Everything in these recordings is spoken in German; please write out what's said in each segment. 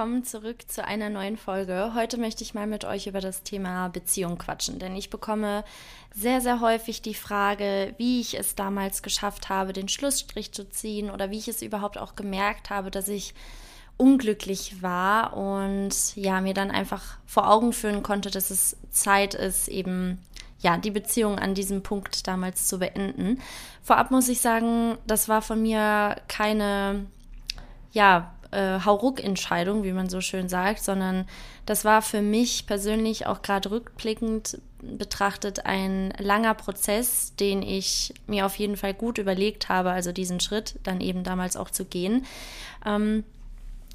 willkommen zurück zu einer neuen Folge. Heute möchte ich mal mit euch über das Thema Beziehung quatschen, denn ich bekomme sehr, sehr häufig die Frage, wie ich es damals geschafft habe, den Schlussstrich zu ziehen oder wie ich es überhaupt auch gemerkt habe, dass ich unglücklich war und ja, mir dann einfach vor Augen führen konnte, dass es Zeit ist, eben ja, die Beziehung an diesem Punkt damals zu beenden. Vorab muss ich sagen, das war von mir keine ja, äh, Hauruck-Entscheidung, wie man so schön sagt, sondern das war für mich persönlich auch gerade rückblickend betrachtet ein langer Prozess, den ich mir auf jeden Fall gut überlegt habe, also diesen Schritt dann eben damals auch zu gehen. Ähm,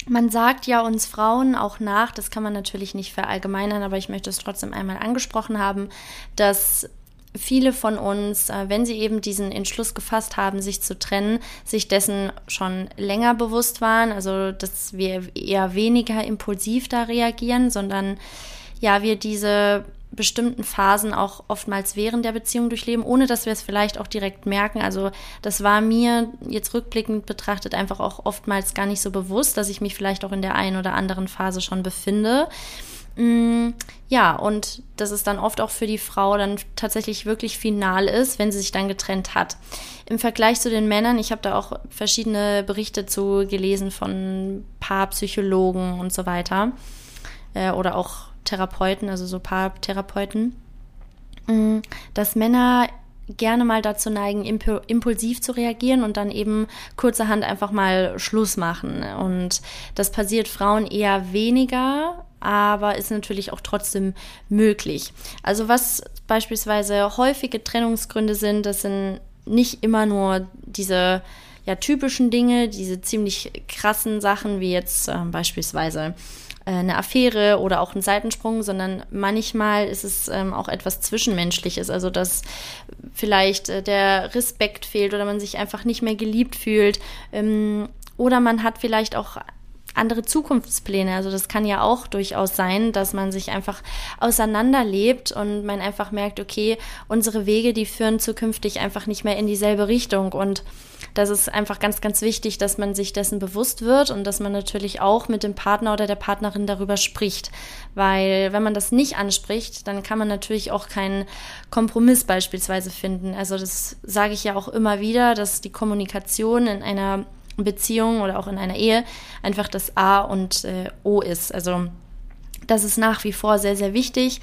man sagt ja uns Frauen auch nach, das kann man natürlich nicht verallgemeinern, aber ich möchte es trotzdem einmal angesprochen haben, dass viele von uns, äh, wenn sie eben diesen Entschluss gefasst haben, sich zu trennen, sich dessen schon länger bewusst waren. Also, dass wir eher weniger impulsiv da reagieren, sondern ja, wir diese bestimmten Phasen auch oftmals während der Beziehung durchleben, ohne dass wir es vielleicht auch direkt merken. Also das war mir jetzt rückblickend betrachtet einfach auch oftmals gar nicht so bewusst, dass ich mich vielleicht auch in der einen oder anderen Phase schon befinde. Mm, ja, und dass es dann oft auch für die Frau dann tatsächlich wirklich final ist, wenn sie sich dann getrennt hat. Im Vergleich zu den Männern, ich habe da auch verschiedene Berichte zu gelesen von Paarpsychologen und so weiter äh, oder auch Therapeuten, also so Paartherapeuten, mm, dass Männer gerne mal dazu neigen, impulsiv zu reagieren und dann eben kurzerhand einfach mal Schluss machen. Und das passiert Frauen eher weniger, aber ist natürlich auch trotzdem möglich. Also was beispielsweise häufige Trennungsgründe sind, das sind nicht immer nur diese ja, typischen Dinge, diese ziemlich krassen Sachen wie jetzt äh, beispielsweise äh, eine Affäre oder auch ein Seitensprung, sondern manchmal ist es ähm, auch etwas Zwischenmenschliches, also dass vielleicht äh, der Respekt fehlt oder man sich einfach nicht mehr geliebt fühlt ähm, oder man hat vielleicht auch andere Zukunftspläne. Also das kann ja auch durchaus sein, dass man sich einfach auseinanderlebt und man einfach merkt, okay, unsere Wege, die führen zukünftig einfach nicht mehr in dieselbe Richtung. Und das ist einfach ganz, ganz wichtig, dass man sich dessen bewusst wird und dass man natürlich auch mit dem Partner oder der Partnerin darüber spricht. Weil wenn man das nicht anspricht, dann kann man natürlich auch keinen Kompromiss beispielsweise finden. Also das sage ich ja auch immer wieder, dass die Kommunikation in einer Beziehung oder auch in einer Ehe einfach das A und äh, O ist. Also das ist nach wie vor sehr, sehr wichtig.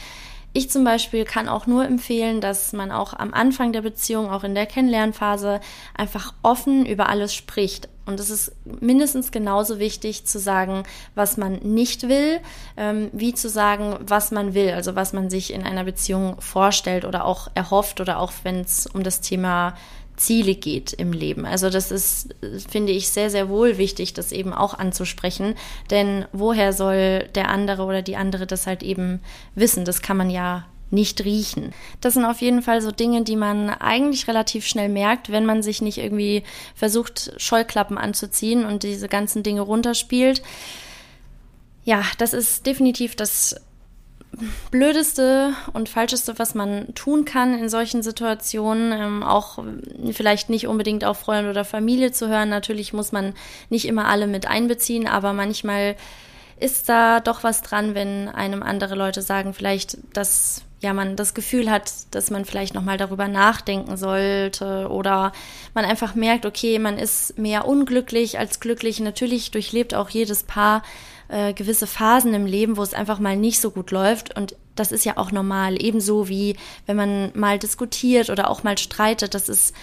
Ich zum Beispiel kann auch nur empfehlen, dass man auch am Anfang der Beziehung, auch in der Kennenlernphase, einfach offen über alles spricht. Und es ist mindestens genauso wichtig zu sagen, was man nicht will, ähm, wie zu sagen, was man will, also was man sich in einer Beziehung vorstellt oder auch erhofft oder auch wenn es um das Thema Ziele geht im Leben. Also das ist, finde ich, sehr, sehr wohl wichtig, das eben auch anzusprechen. Denn woher soll der andere oder die andere das halt eben wissen? Das kann man ja nicht riechen. Das sind auf jeden Fall so Dinge, die man eigentlich relativ schnell merkt, wenn man sich nicht irgendwie versucht, Scheuklappen anzuziehen und diese ganzen Dinge runterspielt. Ja, das ist definitiv das Blödeste und Falscheste, was man tun kann in solchen Situationen, ähm, auch vielleicht nicht unbedingt auf Freunde oder Familie zu hören. Natürlich muss man nicht immer alle mit einbeziehen, aber manchmal ist da doch was dran, wenn einem andere Leute sagen, vielleicht, dass ja man das Gefühl hat, dass man vielleicht noch mal darüber nachdenken sollte oder man einfach merkt, okay, man ist mehr unglücklich als glücklich. Natürlich durchlebt auch jedes Paar äh, gewisse Phasen im Leben, wo es einfach mal nicht so gut läuft. Und das ist ja auch normal. Ebenso wie wenn man mal diskutiert oder auch mal streitet. Das ist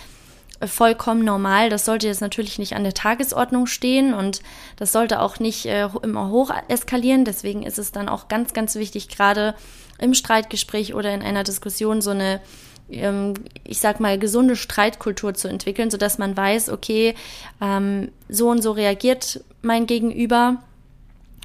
äh, vollkommen normal. Das sollte jetzt natürlich nicht an der Tagesordnung stehen und das sollte auch nicht äh, immer hoch eskalieren. Deswegen ist es dann auch ganz, ganz wichtig, gerade im Streitgespräch oder in einer Diskussion so eine ähm, ich sag mal, gesunde Streitkultur zu entwickeln, sodass man weiß, okay, ähm, so und so reagiert mein Gegenüber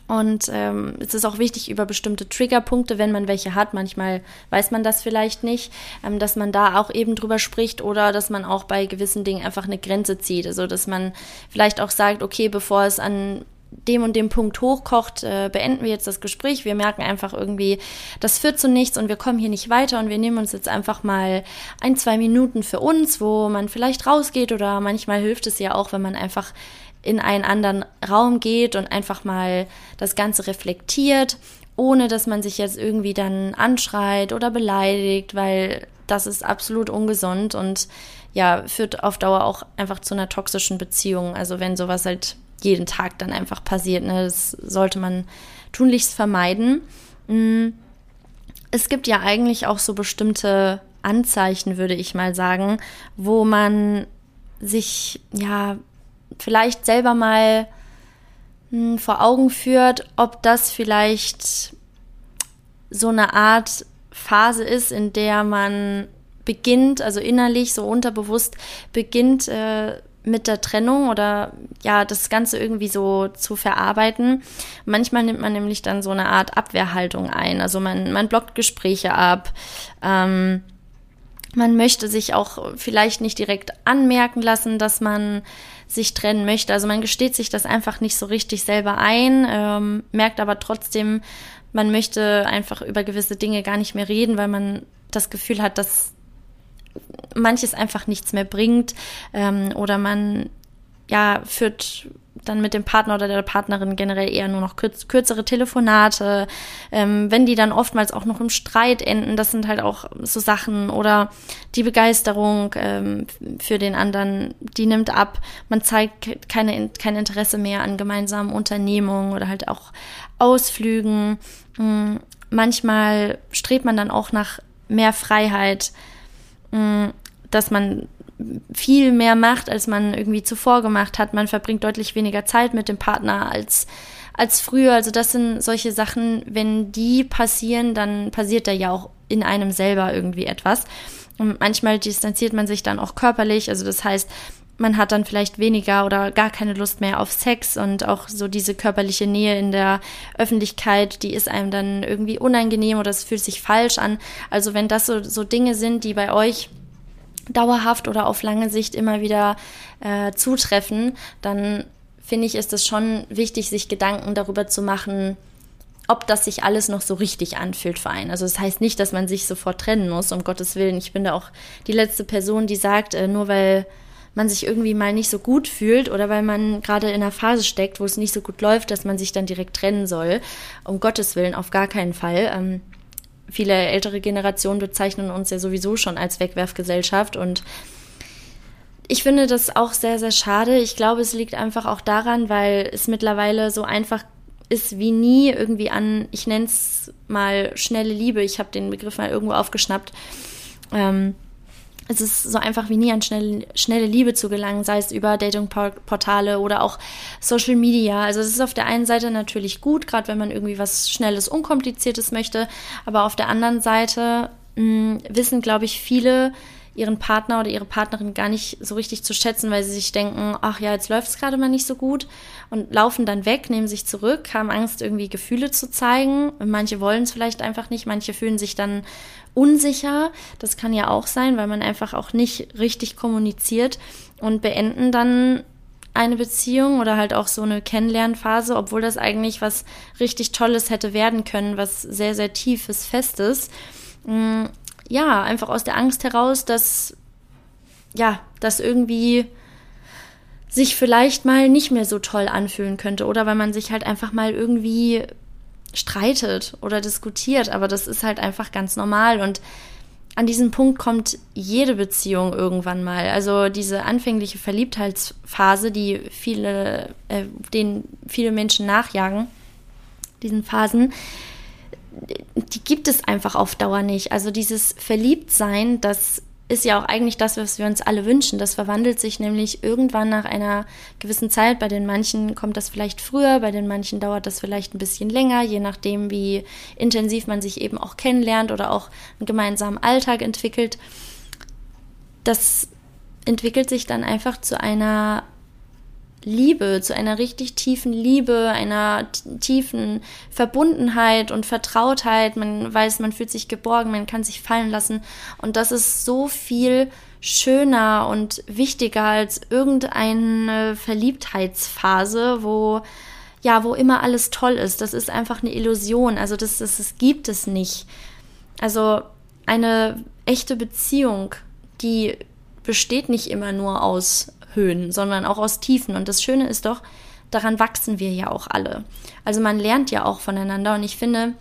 und ähm, es ist auch wichtig, über bestimmte Triggerpunkte, wenn man welche hat, manchmal weiß man das vielleicht nicht, ähm, dass man da auch eben drüber spricht oder dass man auch bei gewissen Dingen einfach eine Grenze zieht. Also dass man vielleicht auch sagt, okay, bevor es an dem und dem Punkt hochkocht, äh, beenden wir jetzt das Gespräch. Wir merken einfach irgendwie, das führt zu nichts und wir kommen hier nicht weiter und wir nehmen uns jetzt einfach mal ein, zwei Minuten für uns, wo man vielleicht rausgeht oder manchmal hilft es ja auch, wenn man einfach in einen anderen Raum geht und einfach mal das Ganze reflektiert, ohne dass man sich jetzt irgendwie dann anschreit oder beleidigt, weil das ist absolut ungesund und ja, führt auf Dauer auch einfach zu einer toxischen Beziehung. Also wenn sowas halt jeden Tag dann einfach passiert, ne, das sollte man tunlichst vermeiden. Mm. Es gibt ja eigentlich auch so bestimmte Anzeichen, würde ich mal sagen, wo man sich ja vielleicht selber mal hm, vor Augen führt, ob das vielleicht so eine Art Phase ist, in der man beginnt, also innerlich, so unterbewusst beginnt äh, mit der Trennung oder ja, das Ganze irgendwie so zu verarbeiten. Manchmal nimmt man nämlich dann so eine Art Abwehrhaltung ein. Also man, man blockt Gespräche ab. Ähm, man möchte sich auch vielleicht nicht direkt anmerken lassen, dass man sich trennen möchte. Also man gesteht sich das einfach nicht so richtig selber ein, ähm, merkt aber trotzdem, man möchte einfach über gewisse Dinge gar nicht mehr reden, weil man das Gefühl hat, dass manches einfach nichts mehr bringt ähm, oder man ja führt dann mit dem Partner oder der Partnerin generell eher nur noch kürz kürzere Telefonate, ähm, wenn die dann oftmals auch noch im Streit enden, das sind halt auch so Sachen oder die Begeisterung ähm, für den anderen, die nimmt ab, man zeigt keine, kein Interesse mehr an gemeinsamen Unternehmungen oder halt auch Ausflügen. Mhm. Manchmal strebt man dann auch nach mehr Freiheit, mhm. dass man viel mehr macht, als man irgendwie zuvor gemacht hat. Man verbringt deutlich weniger Zeit mit dem Partner als, als früher. Also das sind solche Sachen, wenn die passieren, dann passiert da ja auch in einem selber irgendwie etwas. Und manchmal distanziert man sich dann auch körperlich. Also das heißt, man hat dann vielleicht weniger oder gar keine Lust mehr auf Sex und auch so diese körperliche Nähe in der Öffentlichkeit, die ist einem dann irgendwie unangenehm oder es fühlt sich falsch an. Also wenn das so, so Dinge sind, die bei euch dauerhaft oder auf lange Sicht immer wieder äh, zutreffen, dann finde ich, ist es schon wichtig, sich Gedanken darüber zu machen, ob das sich alles noch so richtig anfühlt für einen. Also das heißt nicht, dass man sich sofort trennen muss, um Gottes Willen. Ich bin da auch die letzte Person, die sagt, äh, nur weil man sich irgendwie mal nicht so gut fühlt oder weil man gerade in einer Phase steckt, wo es nicht so gut läuft, dass man sich dann direkt trennen soll. Um Gottes Willen, auf gar keinen Fall. Viele ältere Generationen bezeichnen uns ja sowieso schon als Wegwerfgesellschaft und ich finde das auch sehr, sehr schade. Ich glaube, es liegt einfach auch daran, weil es mittlerweile so einfach ist wie nie irgendwie an, ich nenne es mal schnelle Liebe. Ich habe den Begriff mal irgendwo aufgeschnappt. Ähm, es ist so einfach wie nie an schnelle, schnelle Liebe zu gelangen, sei es über Datingportale oder auch Social Media. Also es ist auf der einen Seite natürlich gut, gerade wenn man irgendwie was Schnelles, Unkompliziertes möchte, aber auf der anderen Seite mh, hm, wissen, glaube ich, viele, ihren Partner oder ihre Partnerin gar nicht so richtig zu schätzen, weil sie sich denken, ach ja, jetzt läuft es gerade mal nicht so gut und laufen dann weg, nehmen sich zurück, haben Angst, irgendwie Gefühle zu zeigen. Manche wollen es vielleicht einfach nicht, manche fühlen sich dann unsicher. Das kann ja auch sein, weil man einfach auch nicht richtig kommuniziert und beenden dann eine Beziehung oder halt auch so eine Kennenlernphase, obwohl das eigentlich was richtig Tolles hätte werden können, was sehr, sehr tiefes, festes. Mm, ja, einfach aus der Angst heraus, dass, ja, das irgendwie sich vielleicht mal nicht mehr so toll anfühlen könnte oder weil man sich halt einfach mal irgendwie streitet oder diskutiert, aber das ist halt einfach ganz normal und an diesen Punkt kommt jede Beziehung irgendwann mal. Also diese anfängliche Verliebtheitsphase, die viele, äh, den viele Menschen nachjagen, diesen Phasen, die gibt es einfach auf Dauer nicht. Also dieses Verliebtsein, das ist ja auch eigentlich das, was wir uns alle wünschen. Das verwandelt sich nämlich irgendwann nach einer gewissen Zeit. Bei den manchen kommt das vielleicht früher, bei den manchen dauert das vielleicht ein bisschen länger, je nachdem, wie intensiv man sich eben auch kennenlernt oder auch einen gemeinsamen Alltag entwickelt. Das entwickelt sich dann einfach zu einer Liebe, zu einer richtig tiefen Liebe, einer tiefen Verbundenheit und Vertrautheit. Man weiß, man fühlt sich geborgen, man kann sich fallen lassen. Und das ist so viel schöner und wichtiger als irgendeine Verliebtheitsphase, wo ja, wo immer alles toll ist. Das ist einfach eine Illusion. Also das, das, das gibt es nicht. Also eine echte Beziehung, die besteht nicht immer nur aus Höhen, sondern auch aus Tiefen. Und das Schöne ist doch, daran wachsen wir ja auch alle. Also man lernt ja auch voneinander und ich finde,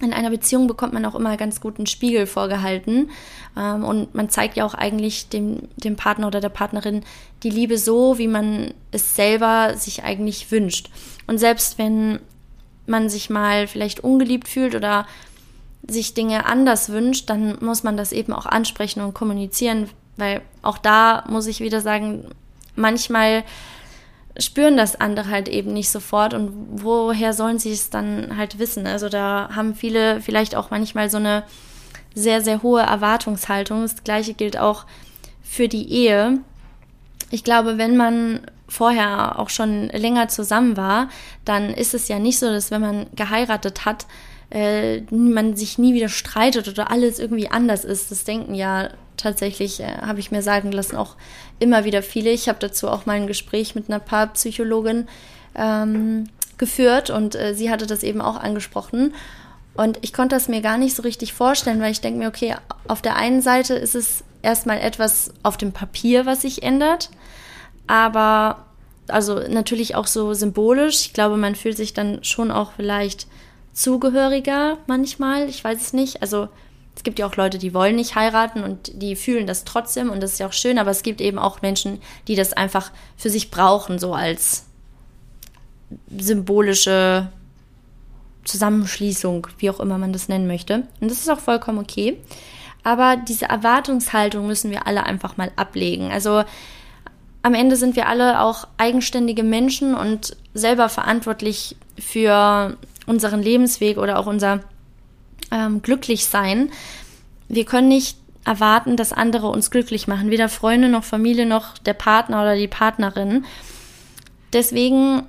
in einer Beziehung bekommt man auch immer ganz guten Spiegel vorgehalten ähm, und man zeigt ja auch eigentlich dem, dem Partner oder der Partnerin die Liebe so, wie man es selber sich eigentlich wünscht. Und selbst wenn man sich mal vielleicht ungeliebt fühlt oder sich Dinge anders wünscht, dann muss man das eben auch ansprechen und kommunizieren, weil auch da muss ich wieder sagen, manchmal spüren das andere halt eben nicht sofort und woher sollen sie es dann halt wissen? Also da haben viele vielleicht auch manchmal so eine sehr, sehr hohe Erwartungshaltung. Das gleiche gilt auch für die Ehe. Ich glaube, wenn man vorher auch schon länger zusammen war, dann ist es ja nicht so, dass wenn man geheiratet hat, äh, man sich nie wieder streitet oder alles irgendwie anders ist. Das denken ja tatsächlich, äh, habe ich mir sagen lassen, auch immer wieder viele. Ich habe dazu auch mal ein Gespräch mit einer Paarpsychologin ähm, geführt und äh, sie hatte das eben auch angesprochen. Und ich konnte das mir gar nicht so richtig vorstellen, weil ich denke mir, okay, auf der einen Seite ist es erstmal etwas auf dem Papier, was sich ändert, aber also natürlich auch so symbolisch. Ich glaube, man fühlt sich dann schon auch vielleicht zugehöriger manchmal. Ich weiß es nicht. Also es gibt ja auch Leute, die wollen nicht heiraten und die fühlen das trotzdem und das ist ja auch schön, aber es gibt eben auch Menschen, die das einfach für sich brauchen, so als symbolische Zusammenschließung, wie auch immer man das nennen möchte. Und das ist auch vollkommen okay. Aber diese Erwartungshaltung müssen wir alle einfach mal ablegen. Also am Ende sind wir alle auch eigenständige Menschen und selber verantwortlich für unseren Lebensweg oder auch unser ähm, Glücklichsein. Wir können nicht erwarten, dass andere uns glücklich machen, weder Freunde noch Familie noch der Partner oder die Partnerin. Deswegen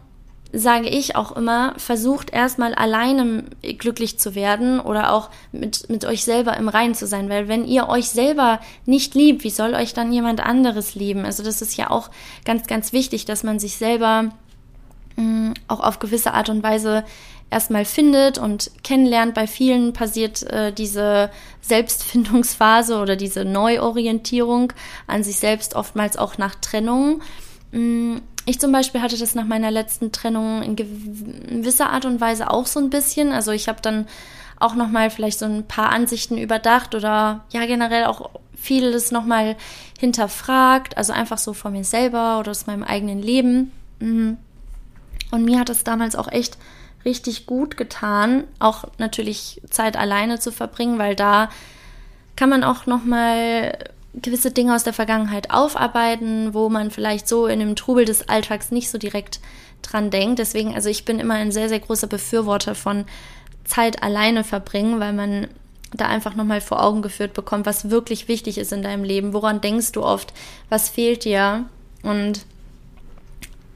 sage ich auch immer, versucht erstmal alleine glücklich zu werden oder auch mit, mit euch selber im Reinen zu sein, weil wenn ihr euch selber nicht liebt, wie soll euch dann jemand anderes lieben? Also das ist ja auch ganz, ganz wichtig, dass man sich selber mh, mm, auch auf gewisse Art und Weise erstmal findet und kennenlernt. Bei vielen passiert äh, diese Selbstfindungsphase oder diese Neuorientierung an sich selbst oftmals auch nach Trennung. Mm, ich zum Beispiel hatte das nach meiner letzten Trennung in gewisser Art und Weise auch so ein bisschen. Also ich habe dann auch noch mal vielleicht so ein paar Ansichten überdacht oder ja generell auch vieles noch mal hinterfragt. Also einfach so von mir selber oder aus meinem eigenen Leben. Mhm. Und mir hat es damals auch echt richtig gut getan, auch natürlich Zeit alleine zu verbringen, weil da kann man auch noch mal gewisse Dinge aus der Vergangenheit aufarbeiten, wo man vielleicht so in dem Trubel des Alltags nicht so direkt dran denkt. Deswegen, also ich bin immer ein sehr, sehr großer Befürworter von Zeit alleine verbringen, weil man da einfach nochmal vor Augen geführt bekommt, was wirklich wichtig ist in deinem Leben. Woran denkst du oft? Was fehlt dir? Und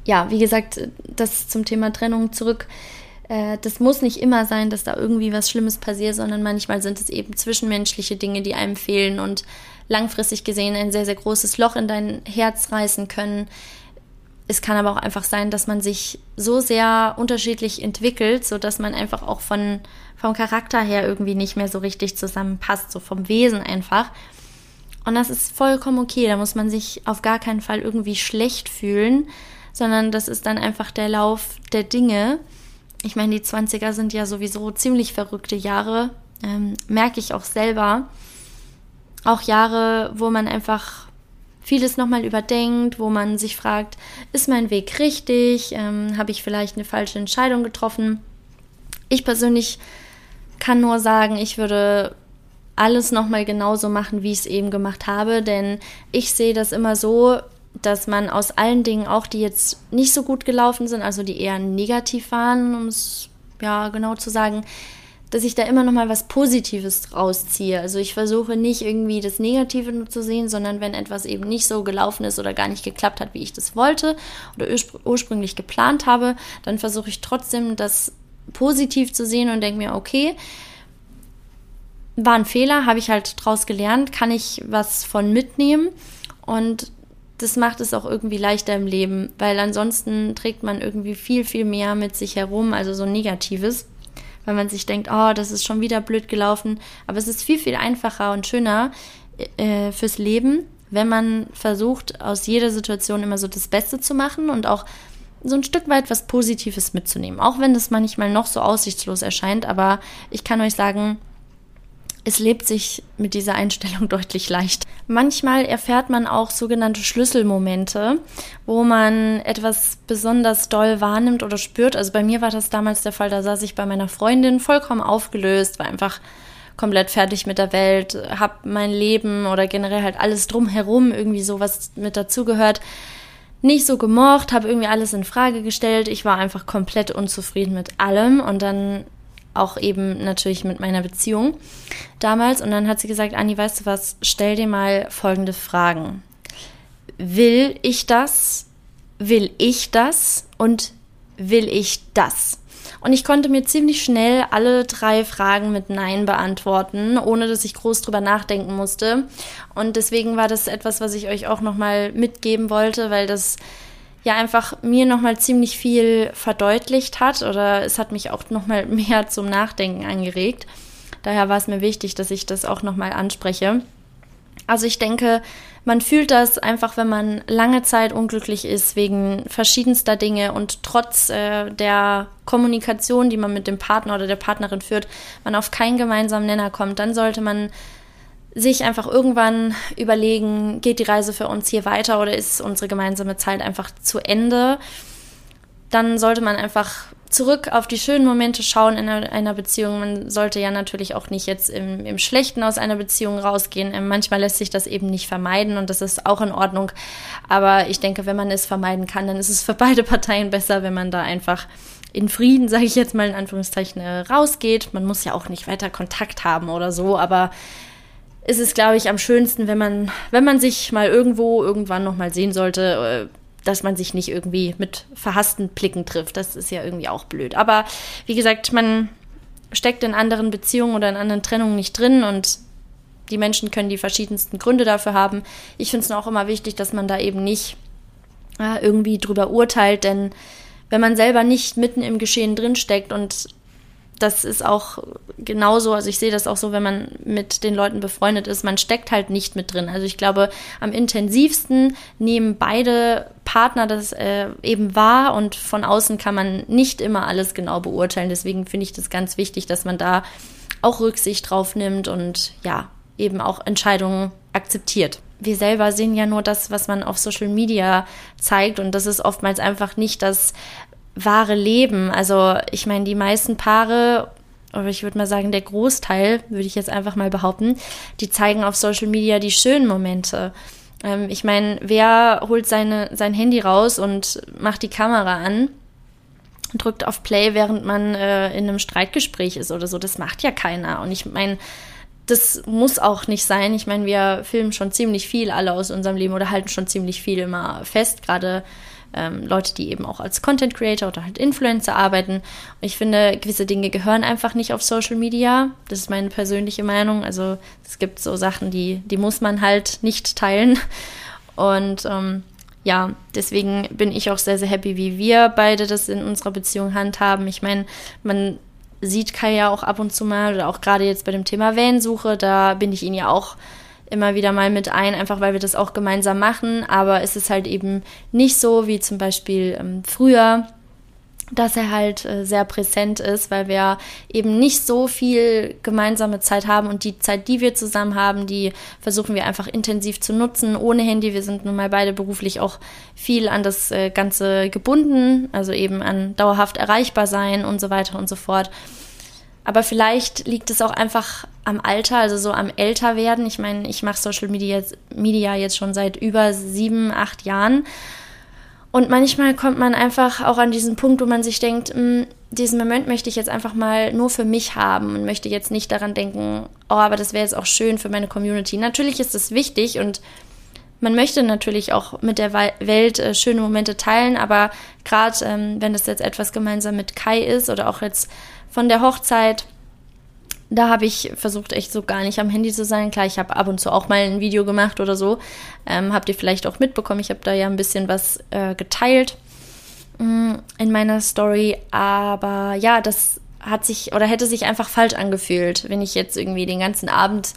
ja, wie gesagt, das zum Thema Trennung zurück äh, das muss nicht immer sein, dass da irgendwie was Schlimmes passiert, sondern manchmal sind es eben zwischenmenschliche Dinge, die einem fehlen und langfristig gesehen ein sehr, sehr großes Loch in dein Herz reißen können. Es kann aber auch einfach sein, dass man sich so sehr unterschiedlich entwickelt, so dass man einfach auch von, vom Charakter her irgendwie nicht mehr so richtig zusammenpasst, so vom Wesen einfach. Und das ist vollkommen okay. Da muss man sich auf gar keinen Fall irgendwie schlecht fühlen, sondern das ist dann einfach der Lauf der Dinge ich meine, die 20er sind ja sowieso ziemlich verrückte Jahre, ähm, merke ich auch selber. Auch Jahre, wo man einfach vieles nochmal überdenkt, wo man sich fragt, ist mein Weg richtig? Ähm, Habe ich vielleicht eine falsche Entscheidung getroffen? Ich persönlich kann nur sagen, ich würde alles nochmal genauso machen, wie ich es eben gemacht habe, denn ich sehe das immer so, dass man aus allen Dingen, auch die jetzt nicht so gut gelaufen sind, also die eher negativ waren, um es ja genau zu sagen, dass ich da immer noch mal was Positives rausziehe. Also ich versuche nicht irgendwie das Negative nur zu sehen, sondern wenn etwas eben nicht so gelaufen ist oder gar nicht geklappt hat, wie ich das wollte oder ursprünglich geplant habe, dann versuche ich trotzdem das positiv zu sehen und denke mir, okay, war ein Fehler, habe ich halt draus gelernt, kann ich was von mitnehmen und das macht es auch irgendwie leichter im Leben, weil ansonsten trägt man irgendwie viel, viel mehr mit sich herum, also so Negatives, weil man sich denkt, oh, das ist schon wieder blöd gelaufen. Aber es ist viel, viel einfacher und schöner äh, fürs Leben, wenn man versucht, aus jeder Situation immer so das Beste zu machen und auch so ein Stück weit was Positives mitzunehmen. Auch wenn das manchmal noch so aussichtslos erscheint, aber ich kann euch sagen, es lebt sich mit dieser Einstellung deutlich leicht. Manchmal erfährt man auch sogenannte Schlüsselmomente, wo man etwas besonders doll wahrnimmt oder spürt. Also bei mir war das damals der Fall, da saß ich bei meiner Freundin vollkommen aufgelöst, war einfach komplett fertig mit der Welt, hab mein Leben oder generell halt alles drumherum irgendwie sowas mit dazugehört nicht so gemocht, habe irgendwie alles in Frage gestellt. Ich war einfach komplett unzufrieden mit allem und dann auch eben natürlich mit meiner Beziehung damals. Und dann hat sie gesagt, Anni, weißt du was, stell dir mal folgende Fragen. Will ich das? Will ich das? Und will ich das? Und ich konnte mir ziemlich schnell alle drei Fragen mit Nein beantworten, ohne dass ich groß drüber nachdenken musste. Und deswegen war das etwas, was ich euch auch nochmal mitgeben wollte, weil das ja einfach mir nochmal ziemlich viel verdeutlicht hat oder es hat mich auch nochmal mehr zum Nachdenken angeregt. Daher war es mir wichtig, dass ich das auch nochmal anspreche. Also ich denke, man fühlt das einfach, wenn man lange Zeit unglücklich ist wegen verschiedenster Dinge und trotz äh, der Kommunikation, die man mit dem Partner oder der Partnerin führt, man auf keinen gemeinsamen Nenner kommt, dann sollte man sich einfach irgendwann überlegen, geht die Reise für uns hier weiter oder ist unsere gemeinsame Zeit einfach zu Ende? Dann sollte man einfach zurück auf die schönen Momente schauen in einer, Beziehung. Man sollte ja natürlich auch nicht jetzt im, im Schlechten aus einer Beziehung rausgehen. Ähm, manchmal lässt sich das eben nicht vermeiden und das ist auch in Ordnung. Aber ich denke, wenn man es vermeiden kann, dann ist es für beide Parteien besser, wenn man da einfach in Frieden, sage ich jetzt mal in Anführungszeichen, äh, rausgeht. Man muss ja auch nicht weiter Kontakt haben oder so, aber ist es, glaube ich, am schönsten, wenn man, wenn man sich mal irgendwo irgendwann nochmal sehen sollte, äh, dass man sich nicht irgendwie mit verhassten Blicken trifft. Das ist ja irgendwie auch blöd. Aber wie gesagt, man steckt in anderen Beziehungen oder in anderen Trennungen nicht drin und die Menschen können die verschiedensten Gründe dafür haben. Ich finde es auch immer wichtig, dass man da eben nicht äh, irgendwie drüber urteilt, denn wenn man selber nicht mitten im Geschehen drinsteckt und das ist auch genauso, also ich sehe das auch so, wenn man mit den Leuten befreundet ist, man steckt halt nicht mit drin. Also ich glaube, am intensivsten nehmen beide Partner das äh, eben wahr und von außen kann man nicht immer alles genau beurteilen. Deswegen finde ich das ganz wichtig, dass man da auch Rücksicht drauf nimmt und ja, eben auch Entscheidungen akzeptiert. Wir selber sehen ja nur das, was man auf Social Media zeigt und das ist oftmals einfach nicht das wahre Leben. Also ich meine, die meisten Paare, oder ich würde mal sagen, der Großteil, würde ich jetzt einfach mal behaupten, die zeigen auf Social Media die schönen Momente. Ähm, ich meine, wer holt seine, sein Handy raus und macht die Kamera an? drückt auf Play, während man äh, in einem Streitgespräch ist oder so. Das macht ja keiner. Und ich meine, das muss auch nicht sein. Ich meine, wir filmen schon ziemlich viel alle aus unserem Leben oder halten schon ziemlich viel immer fest, gerade ähm, Leute, die eben auch als Content Creator oder halt Influencer arbeiten. Und ich finde, gewisse Dinge gehören einfach nicht auf Social Media. Das ist meine persönliche Meinung. Also es gibt so Sachen, die, die muss man halt nicht teilen. Und ähm, ja, deswegen bin ich auch sehr, sehr happy, wie wir beide das in unserer Beziehung handhaben. Ich meine, man sieht Kai ja auch ab und zu mal, oder auch gerade jetzt bei dem Thema Van-Suche, da bin ich ihn ja auch immer wieder mal mit ein, einfach weil wir das auch gemeinsam machen. Aber es ist halt eben nicht so wie zum Beispiel ähm, früher, dass er halt äh, sehr präsent ist, weil wir eben nicht so viel gemeinsame Zeit haben und die Zeit, die wir zusammen haben, die versuchen wir einfach intensiv zu nutzen, ohne Handy. Wir sind nun mal beide beruflich auch viel an das äh, Ganze gebunden, also eben an dauerhaft erreichbar sein und so weiter und so fort. Aber vielleicht liegt es auch einfach am Alter, also so am Älterwerden. Ich meine, ich mache Social Media jetzt, Media jetzt schon seit über sieben, acht Jahren. Und manchmal kommt man einfach auch an diesen Punkt, wo man sich denkt, mh, hm, diesen Moment möchte ich jetzt einfach mal nur für mich haben und möchte jetzt nicht daran denken, oh, aber das wäre jetzt auch schön für meine Community. Natürlich ist das wichtig und man möchte natürlich auch mit der Welt äh, schöne Momente teilen, aber gerade ähm, wenn das jetzt etwas gemeinsam mit Kai ist oder auch jetzt von der Hochzeit. Da habe ich versucht, echt so gar nicht am Handy zu sein. Klar, ich habe ab und zu auch mal ein Video gemacht oder so. Ähm, habt ihr vielleicht auch mitbekommen. Ich habe da ja ein bisschen was äh, geteilt mh, mm, in meiner Story. Aber ja, das hat sich oder hätte sich einfach falsch angefühlt, wenn ich jetzt irgendwie den ganzen Abend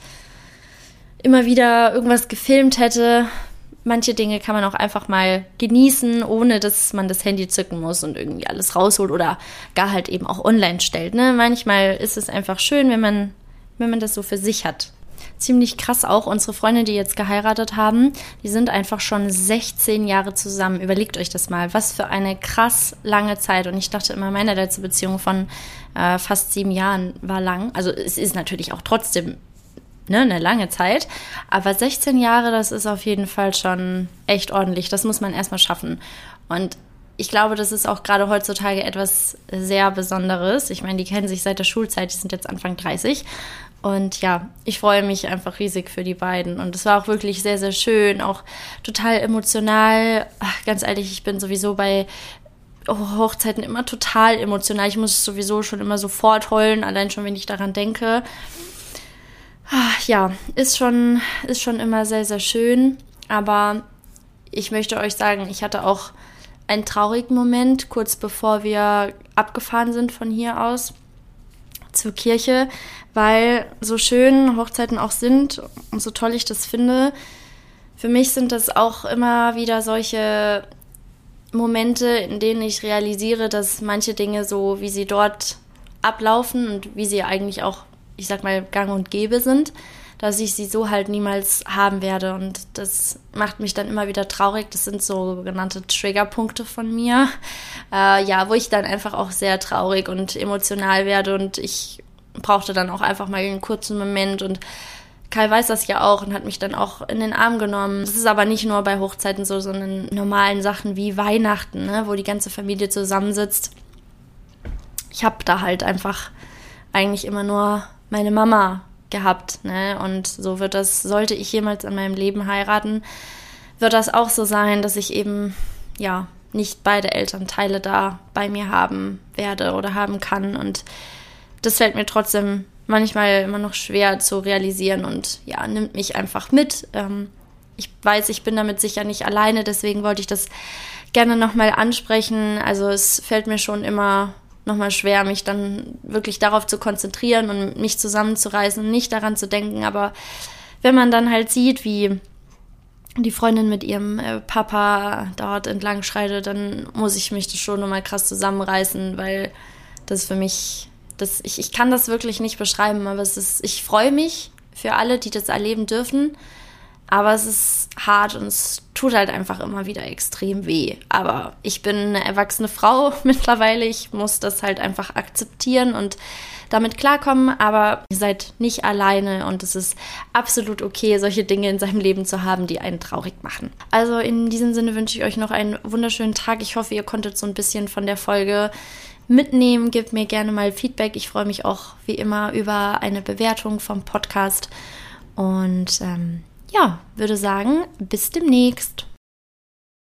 immer wieder irgendwas gefilmt hätte. Manche Dinge kann man auch einfach mal genießen, ohne dass man das Handy zücken muss und irgendwie alles rausholt oder gar halt eben auch online stellt. Ne? Manchmal ist es einfach schön, wenn man, wenn man das so für sich hat ziemlich krass auch. Unsere Freunde, die jetzt geheiratet haben, die sind einfach schon 16 Jahre zusammen. Überlegt euch das mal. Was für eine krass lange Zeit. Und ich dachte immer, meine letzte Beziehung von äh, fast sieben Jahren war lang. Also es ist natürlich auch trotzdem ne, eine lange Zeit. Aber 16 Jahre, das ist auf jeden Fall schon echt ordentlich. Das muss man erstmal schaffen. Und ich glaube, das ist auch gerade heutzutage etwas sehr Besonderes. Ich meine, die kennen sich seit der Schulzeit, die sind jetzt Anfang 30. Und ja, ich freue mich einfach riesig für die beiden. Und es war auch wirklich sehr, sehr schön, auch total emotional. Ach, ganz ehrlich, ich bin sowieso bei Hochzeiten immer total emotional. Ich muss sowieso schon immer sofort heulen, allein schon, wenn ich daran denke. Ach, ja, ist schon, ist schon immer sehr, sehr schön. Aber ich möchte euch sagen, ich hatte auch einen traurigen Moment, kurz bevor wir abgefahren sind von hier aus zur Kirche, weil so schön Hochzeiten auch sind und so toll ich das finde, für mich sind das auch immer wieder solche Momente, in denen ich realisiere, dass manche Dinge so, wie sie dort ablaufen und wie sie eigentlich auch, ich sag mal, gang und gäbe sind, dass ich sie so halt niemals haben werde. Und das macht mich dann immer wieder traurig. Das sind so sogenannte Triggerpunkte von mir. Äh, ja, wo ich dann einfach auch sehr traurig und emotional werde und ich brauchte dann auch einfach mal einen kurzen Moment und Kai weiß das ja auch und hat mich dann auch in den Arm genommen. Das ist aber nicht nur bei Hochzeiten so, sondern normalen Sachen wie Weihnachten, ne, wo die ganze Familie zusammensitzt. Ich habe da halt einfach eigentlich immer nur meine Mama gehabt, ne? Und so wird das, sollte ich jemals in meinem Leben heiraten, wird das auch so sein, dass ich eben, ja, nicht beide Elternteile da bei mir haben werde oder haben kann. Und das fällt mir trotzdem manchmal immer noch schwer zu realisieren und ja, nimmt mich einfach mit. Ähm, ich weiß, ich bin damit sicher nicht alleine, deswegen wollte ich das gerne nochmal ansprechen. Also es fällt mir schon immer nochmal schwer, mich dann wirklich darauf zu konzentrieren und mich zusammenzureißen und nicht daran zu denken. Aber wenn man dann halt sieht, wie die Freundin mit ihrem äh, Papa dort entlang schreitet, dann muss ich mich das schon nochmal krass zusammenreißen, weil das für mich das, ich, ich kann das wirklich nicht beschreiben, aber es ist, ich freue mich für alle, die das erleben dürfen. Aber es ist hart und es tut halt einfach immer wieder extrem weh. Aber ich bin eine erwachsene Frau mittlerweile. Ich muss das halt einfach akzeptieren und damit klarkommen. Aber ihr seid nicht alleine und es ist absolut okay, solche Dinge in seinem Leben zu haben, die einen traurig machen. Also in diesem Sinne wünsche ich euch noch einen wunderschönen Tag. Ich hoffe, ihr konntet so ein bisschen von der Folge mitnehmen. Gebt mir gerne mal Feedback. Ich freue mich auch wie immer über eine Bewertung vom Podcast. Und ähm, ja, würde sagen, bis demnächst.